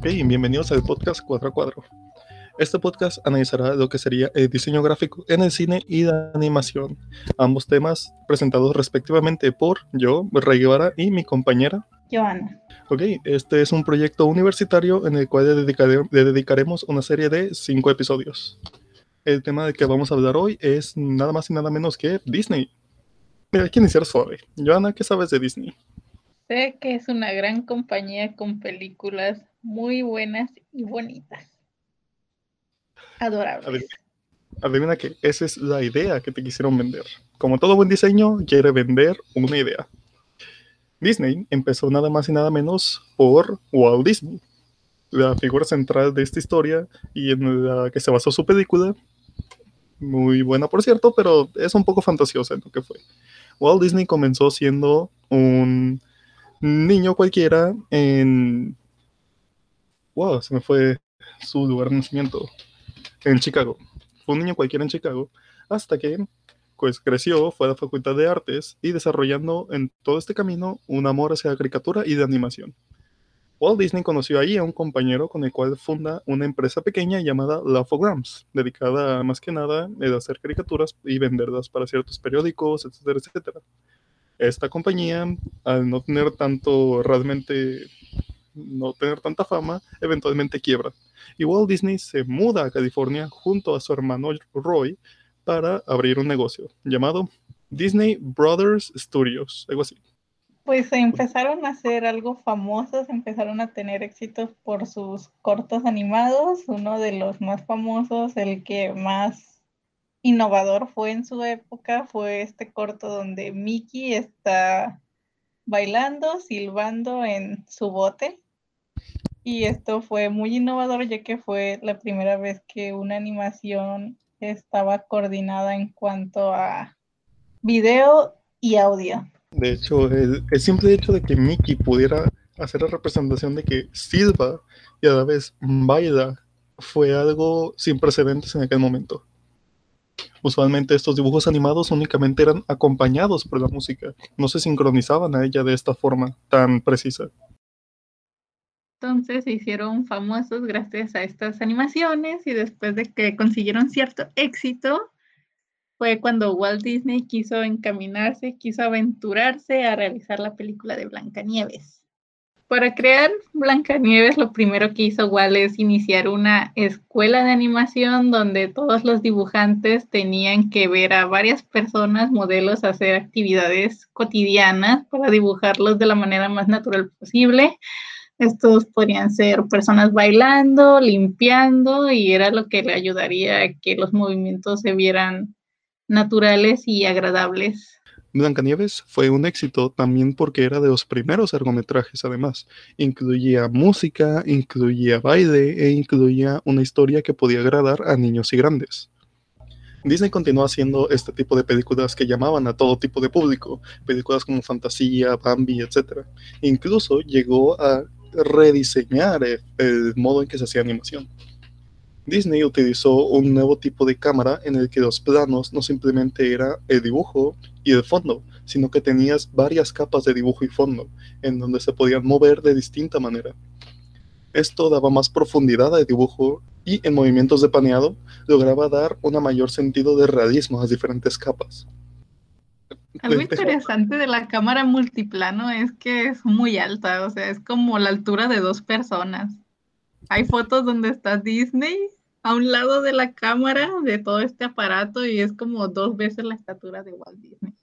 Ok, bienvenidos al podcast 4 a 4. Este podcast analizará lo que sería el diseño gráfico en el cine y la animación. Ambos temas presentados respectivamente por yo, Ray Guevara, y mi compañera Joana. Ok, este es un proyecto universitario en el cual le, dedicare- le dedicaremos una serie de cinco episodios. El tema del que vamos a hablar hoy es nada más y nada menos que Disney. Mira, hay que iniciar suave. Joana, ¿qué sabes de Disney? Sé que es una gran compañía con películas muy buenas y bonitas. Adorables. Adivina, adivina que esa es la idea que te quisieron vender. Como todo buen diseño, quiere vender una idea. Disney empezó nada más y nada menos por Walt Disney, la figura central de esta historia y en la que se basó su película. Muy buena, por cierto, pero es un poco fantasiosa en lo que fue. Walt Disney comenzó siendo un niño cualquiera en... Wow, se me fue su lugar de nacimiento. En Chicago. Fue un niño cualquiera en Chicago. Hasta que pues, creció, fue a la Facultad de Artes y desarrollando en todo este camino un amor hacia la caricatura y de animación. Walt Disney conoció ahí a un compañero con el cual funda una empresa pequeña llamada Lafograms, dedicada más que nada a hacer caricaturas y venderlas para ciertos periódicos, etcétera, etcétera. Esta compañía, al no tener tanto, realmente, no tener tanta fama, eventualmente quiebra. Y Walt Disney se muda a California junto a su hermano Roy para abrir un negocio llamado Disney Brothers Studios, algo así. Pues empezaron a ser algo famosos, empezaron a tener éxitos por sus cortos animados. Uno de los más famosos, el que más innovador fue en su época, fue este corto donde Mickey está bailando, silbando en su bote. Y esto fue muy innovador ya que fue la primera vez que una animación estaba coordinada en cuanto a video y audio. De hecho, el, el simple hecho de que Mickey pudiera hacer la representación de que silba y a la vez baila fue algo sin precedentes en aquel momento. Usualmente estos dibujos animados únicamente eran acompañados por la música, no se sincronizaban a ella de esta forma tan precisa. Entonces se hicieron famosos gracias a estas animaciones y después de que consiguieron cierto éxito, fue cuando Walt Disney quiso encaminarse, quiso aventurarse a realizar la película de Blancanieves. Para crear Blancanieves, lo primero que hizo Walt es iniciar una escuela de animación donde todos los dibujantes tenían que ver a varias personas, modelos, hacer actividades cotidianas para dibujarlos de la manera más natural posible. Estos podrían ser personas bailando, limpiando, y era lo que le ayudaría a que los movimientos se vieran naturales y agradables. Blancanieves fue un éxito también porque era de los primeros largometrajes, además. Incluía música, incluía baile e incluía una historia que podía agradar a niños y grandes. Disney continuó haciendo este tipo de películas que llamaban a todo tipo de público, películas como Fantasía, Bambi, etc. Incluso llegó a rediseñar el, el modo en que se hacía animación. Disney utilizó un nuevo tipo de cámara en el que los planos no simplemente era el dibujo y el fondo, sino que tenías varias capas de dibujo y fondo, en donde se podían mover de distinta manera. Esto daba más profundidad al dibujo y en movimientos de paneado lograba dar un mayor sentido de realismo a las diferentes capas. Algo interesante de la cámara multiplano es que es muy alta, o sea, es como la altura de dos personas. Hay fotos donde está Disney a un lado de la cámara de todo este aparato y es como dos veces la estatura de Walt Disney.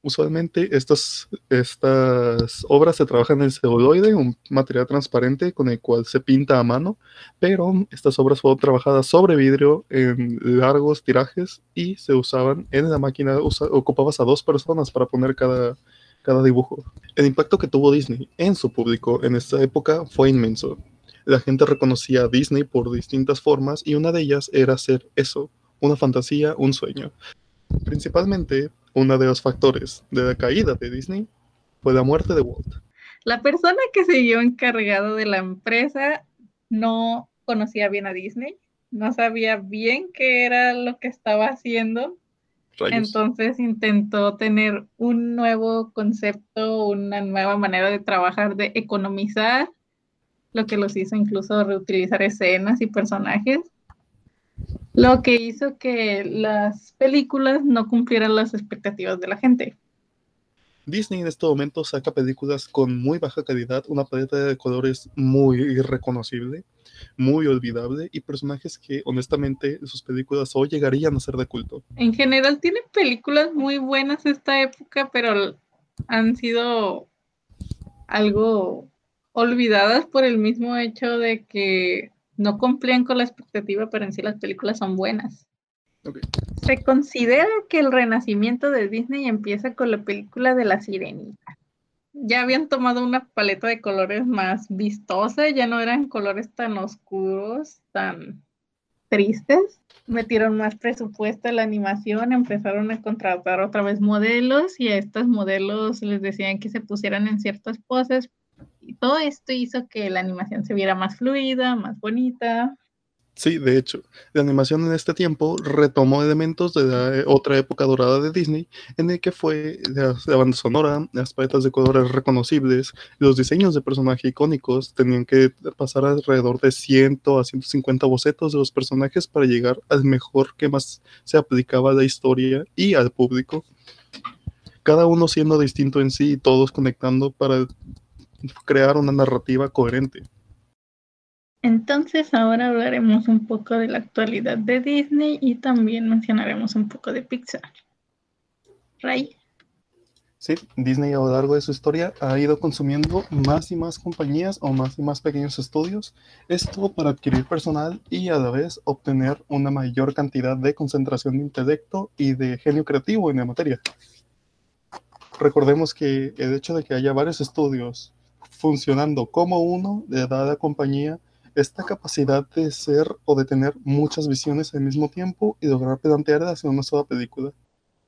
Usualmente estas, estas obras se trabajan en celuloide, un material transparente con el cual se pinta a mano, pero estas obras fueron trabajadas sobre vidrio en largos tirajes y se usaban en la máquina, usa, ocupabas a dos personas para poner cada, cada dibujo. El impacto que tuvo Disney en su público en esta época fue inmenso. La gente reconocía a Disney por distintas formas y una de ellas era hacer eso, una fantasía, un sueño. Principalmente, uno de los factores de la caída de Disney fue la muerte de Walt. La persona que se vio encargado de la empresa no conocía bien a Disney, no sabía bien qué era lo que estaba haciendo. Rayos. Entonces intentó tener un nuevo concepto, una nueva manera de trabajar, de economizar lo que los hizo incluso reutilizar escenas y personajes, lo que hizo que las películas no cumplieran las expectativas de la gente. Disney en este momento saca películas con muy baja calidad, una paleta de colores muy irreconocible, muy olvidable y personajes que honestamente sus películas hoy llegarían a ser de culto. En general tiene películas muy buenas esta época, pero han sido algo olvidadas por el mismo hecho de que no cumplían con la expectativa, pero en sí las películas son buenas. Se considera que el renacimiento de Disney empieza con la película de La Sirenita. Ya habían tomado una paleta de colores más vistosa, ya no eran colores tan oscuros, tan tristes. Metieron más presupuesto en la animación, empezaron a contratar otra vez modelos y a estos modelos les decían que se pusieran en ciertas poses. Y todo esto hizo que la animación se viera más fluida, más bonita. Sí, de hecho, la animación en este tiempo retomó elementos de la otra época dorada de Disney, en el que fue la, banda sonora, las paletas de colores reconocibles, los diseños de personajes icónicos, tenían que pasar alrededor de 100 a 150 bocetos de los personajes para llegar al mejor que más se aplicaba a la historia y al público. Cada uno siendo distinto en sí y todos conectando para crear una narrativa coherente. Entonces ahora hablaremos un poco de la actualidad de Disney y también mencionaremos un poco de Pixar. Ray. Sí, Disney a lo largo de su historia ha ido consumiendo más y más compañías o más y más pequeños estudios, esto para adquirir personal y a la vez obtener una mayor cantidad de concentración de intelecto y de genio creativo en la materia. Recordemos que el hecho de que haya varios estudios funcionando como uno le da a la compañía esta capacidad de ser o de tener muchas visiones al mismo tiempo y lograr pedantear hacia una sola película.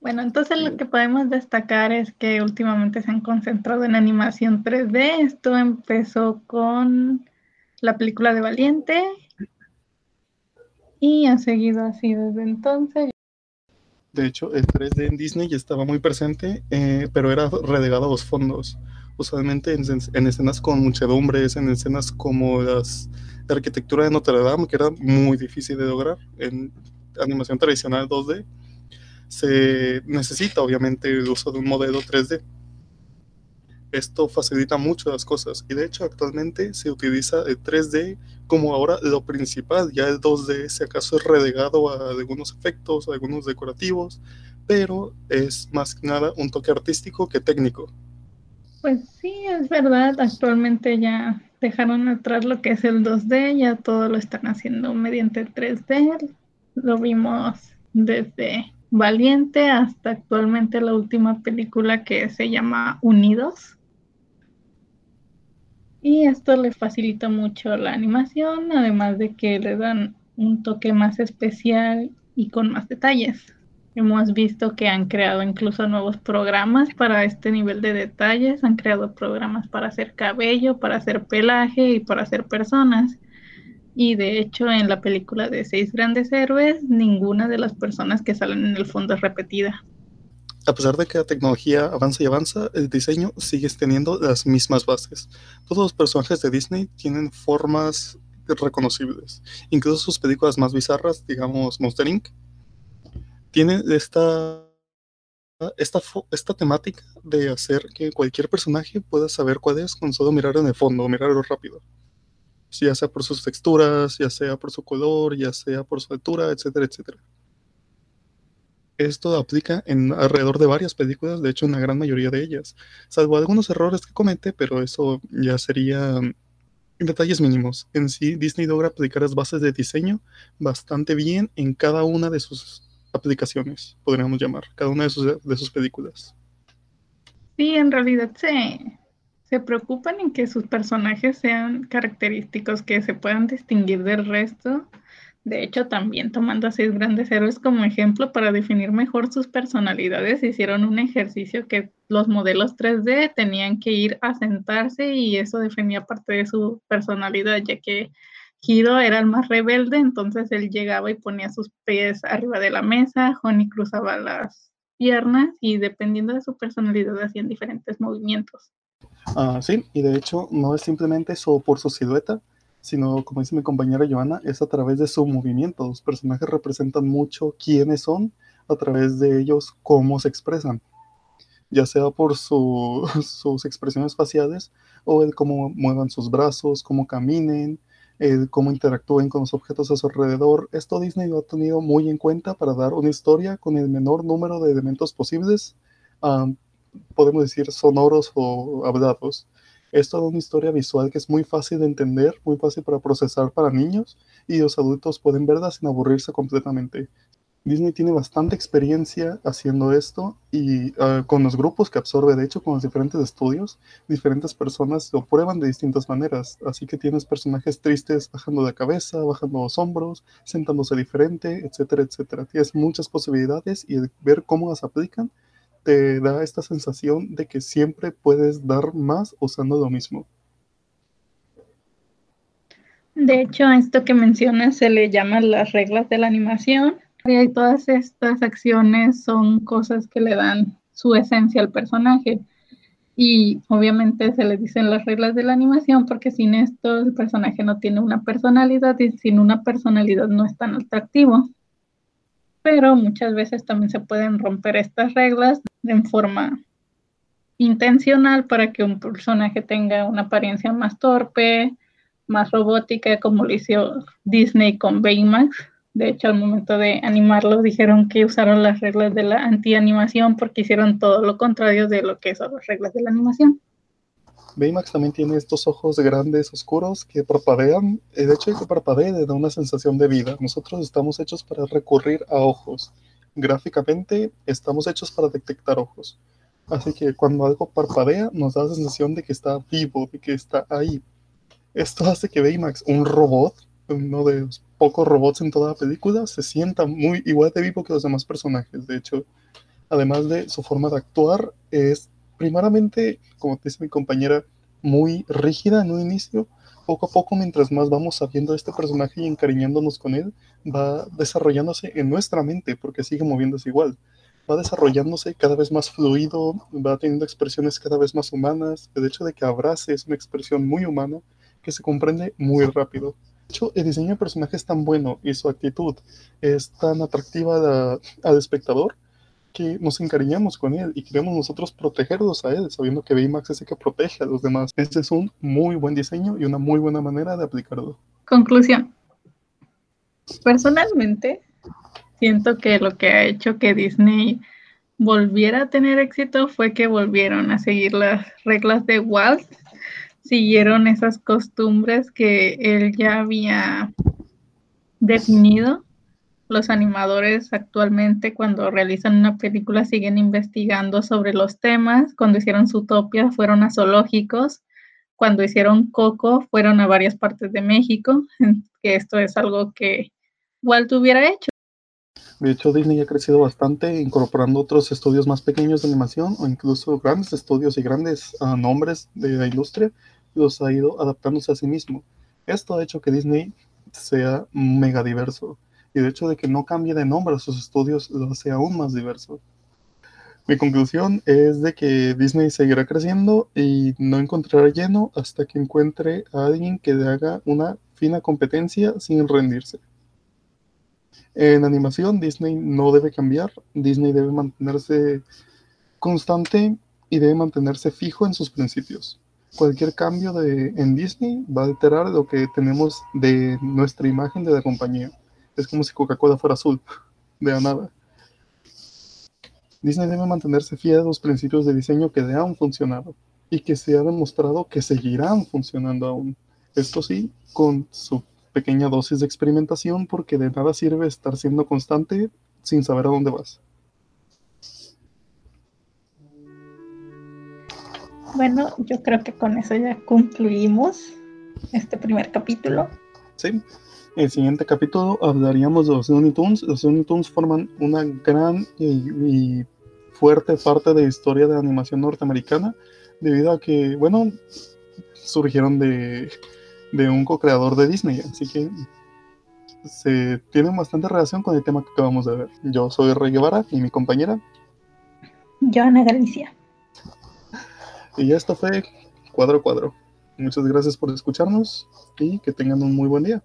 Bueno, entonces lo que podemos destacar es que últimamente se han concentrado en animación 3D. Esto empezó con la película de Valiente y ha seguido así desde entonces. De hecho, el 3D en Disney ya estaba muy presente, eh, pero era relegado a los fondos. Usualmente en, en escenas con muchedumbres, en escenas como las de arquitectura de Notre Dame, que era muy difícil de lograr en animación tradicional 2D, se necesita obviamente el uso de un modelo 3D. Esto facilita mucho las cosas y de hecho actualmente se utiliza el 3D como ahora lo principal, ya el 2D si acaso es relegado a algunos efectos, a algunos decorativos, pero es más que nada un toque artístico que técnico. Pues sí, es verdad, actualmente ya dejaron atrás lo que es el 2D, ya todo lo están haciendo mediante 3D. Lo vimos desde Valiente hasta actualmente la última película que se llama Unidos. Y esto le facilita mucho la animación, además de que le dan un toque más especial y con más detalles. Hemos visto que han creado incluso nuevos programas para este nivel de detalles, han creado programas para hacer cabello, para hacer pelaje y para hacer personas. Y de hecho en la película de Seis Grandes Héroes, ninguna de las personas que salen en el fondo es repetida. A pesar de que la tecnología avanza y avanza, el diseño sigue teniendo las mismas bases. Todos los personajes de Disney tienen formas reconocibles. Incluso sus películas más bizarras, digamos Monster Inc., tiene esta, esta, esta temática de hacer que cualquier personaje pueda saber cuál es con solo mirar en el fondo, mirarlo rápido. Ya sea por sus texturas, ya sea por su color, ya sea por su altura, etcétera, etcétera. Esto aplica en alrededor de varias películas, de hecho en la gran mayoría de ellas, salvo algunos errores que comete, pero eso ya sería en detalles mínimos. En sí, Disney logra aplicar las bases de diseño bastante bien en cada una de sus aplicaciones, podríamos llamar, cada una de sus, de sus películas. Sí, en realidad se, se preocupan en que sus personajes sean característicos, que se puedan distinguir del resto. De hecho, también tomando a seis grandes héroes como ejemplo para definir mejor sus personalidades, hicieron un ejercicio que los modelos 3D tenían que ir a sentarse y eso definía parte de su personalidad, ya que Hiro era el más rebelde, entonces él llegaba y ponía sus pies arriba de la mesa, Honey cruzaba las piernas y dependiendo de su personalidad hacían diferentes movimientos. Ah, sí, y de hecho no es simplemente eso por su silueta, sino como dice mi compañera Joana, es a través de su movimiento. Los personajes representan mucho quiénes son, a través de ellos cómo se expresan, ya sea por su, sus expresiones faciales o el cómo muevan sus brazos, cómo caminen, el cómo interactúen con los objetos a su alrededor. Esto Disney lo ha tenido muy en cuenta para dar una historia con el menor número de elementos posibles, podemos decir sonoros o hablados. Esto da una historia visual que es muy fácil de entender, muy fácil para procesar para niños y los adultos pueden verla sin aburrirse completamente. Disney tiene bastante experiencia haciendo esto y uh, con los grupos que absorbe, de hecho, con los diferentes estudios, diferentes personas lo prueban de distintas maneras. Así que tienes personajes tristes bajando de cabeza, bajando los hombros, sentándose diferente, etcétera, etcétera. Tienes muchas posibilidades y ver cómo las aplican te da esta sensación de que siempre puedes dar más usando lo mismo. De hecho, a esto que mencionas se le llaman las reglas de la animación y todas estas acciones son cosas que le dan su esencia al personaje. Y obviamente se le dicen las reglas de la animación porque sin esto el personaje no tiene una personalidad y sin una personalidad no es tan atractivo. Pero muchas veces también se pueden romper estas reglas en forma intencional para que un personaje tenga una apariencia más torpe, más robótica, como lo hizo Disney con Baymax de hecho, al momento de animarlo dijeron que usaron las reglas de la anti-animación porque hicieron todo lo contrario de lo que son las reglas de la animación. Baymax también tiene estos ojos grandes, oscuros, que parpadean. El hecho de que parpadee da una sensación de vida. Nosotros estamos hechos para recurrir a ojos. Gráficamente estamos hechos para detectar ojos. Así que cuando algo parpadea nos da la sensación de que está vivo, de que está ahí. Esto hace que Baymax, un robot, uno de los pocos robots en toda la película, se sienta muy igual de vivo que los demás personajes. De hecho, además de su forma de actuar, es primeramente, como dice mi compañera, muy rígida en un inicio. Poco a poco, mientras más vamos sabiendo de este personaje y encariñándonos con él, va desarrollándose en nuestra mente, porque sigue moviéndose igual. Va desarrollándose cada vez más fluido, va teniendo expresiones cada vez más humanas. El hecho de que abrace es una expresión muy humana que se comprende muy rápido hecho, el diseño de personaje es tan bueno y su actitud es tan atractiva al espectador que nos encariñamos con él y queremos nosotros protegerlos a él, sabiendo que Baymax es el que protege a los demás. Este es un muy buen diseño y una muy buena manera de aplicarlo. Conclusión. Personalmente, siento que lo que ha hecho que Disney volviera a tener éxito fue que volvieron a seguir las reglas de Walt siguieron esas costumbres que él ya había definido. Los animadores actualmente cuando realizan una película siguen investigando sobre los temas. Cuando hicieron Zootopia fueron a zoológicos. Cuando hicieron Coco fueron a varias partes de México. Que esto es algo que Walt hubiera hecho. De hecho, Disney ha crecido bastante incorporando otros estudios más pequeños de animación o incluso grandes estudios y grandes uh, nombres de la industria los ha ido adaptándose a sí mismo. Esto ha hecho que Disney sea mega diverso y de hecho de que no cambie de nombre a sus estudios lo hace aún más diverso. Mi conclusión es de que Disney seguirá creciendo y no encontrará lleno hasta que encuentre a alguien que le haga una fina competencia sin rendirse. En animación, Disney no debe cambiar, Disney debe mantenerse constante y debe mantenerse fijo en sus principios cualquier cambio de, en Disney va a alterar lo que tenemos de nuestra imagen de la compañía. Es como si Coca-Cola fuera azul, de nada. Disney debe mantenerse fiel a los principios de diseño que le han funcionado y que se ha demostrado que seguirán funcionando aún. Esto sí, con su pequeña dosis de experimentación, porque de nada sirve estar siendo constante sin saber a dónde vas. Bueno, yo creo que con eso ya concluimos este primer capítulo. Sí. El siguiente capítulo hablaríamos de los Looney Tunes. Los Looney Tunes forman una gran y, fuerte parte de la historia de la animación norteamericana, debido a que, bueno, surgieron de, de un co-creador de Disney. Así que se tienen bastante relación con el tema que acabamos de ver. Yo soy Rey Guevara y mi compañera. Joana Galicia. Y esto fue cuadro cuadro. Muchas gracias por escucharnos y que tengan un muy buen día.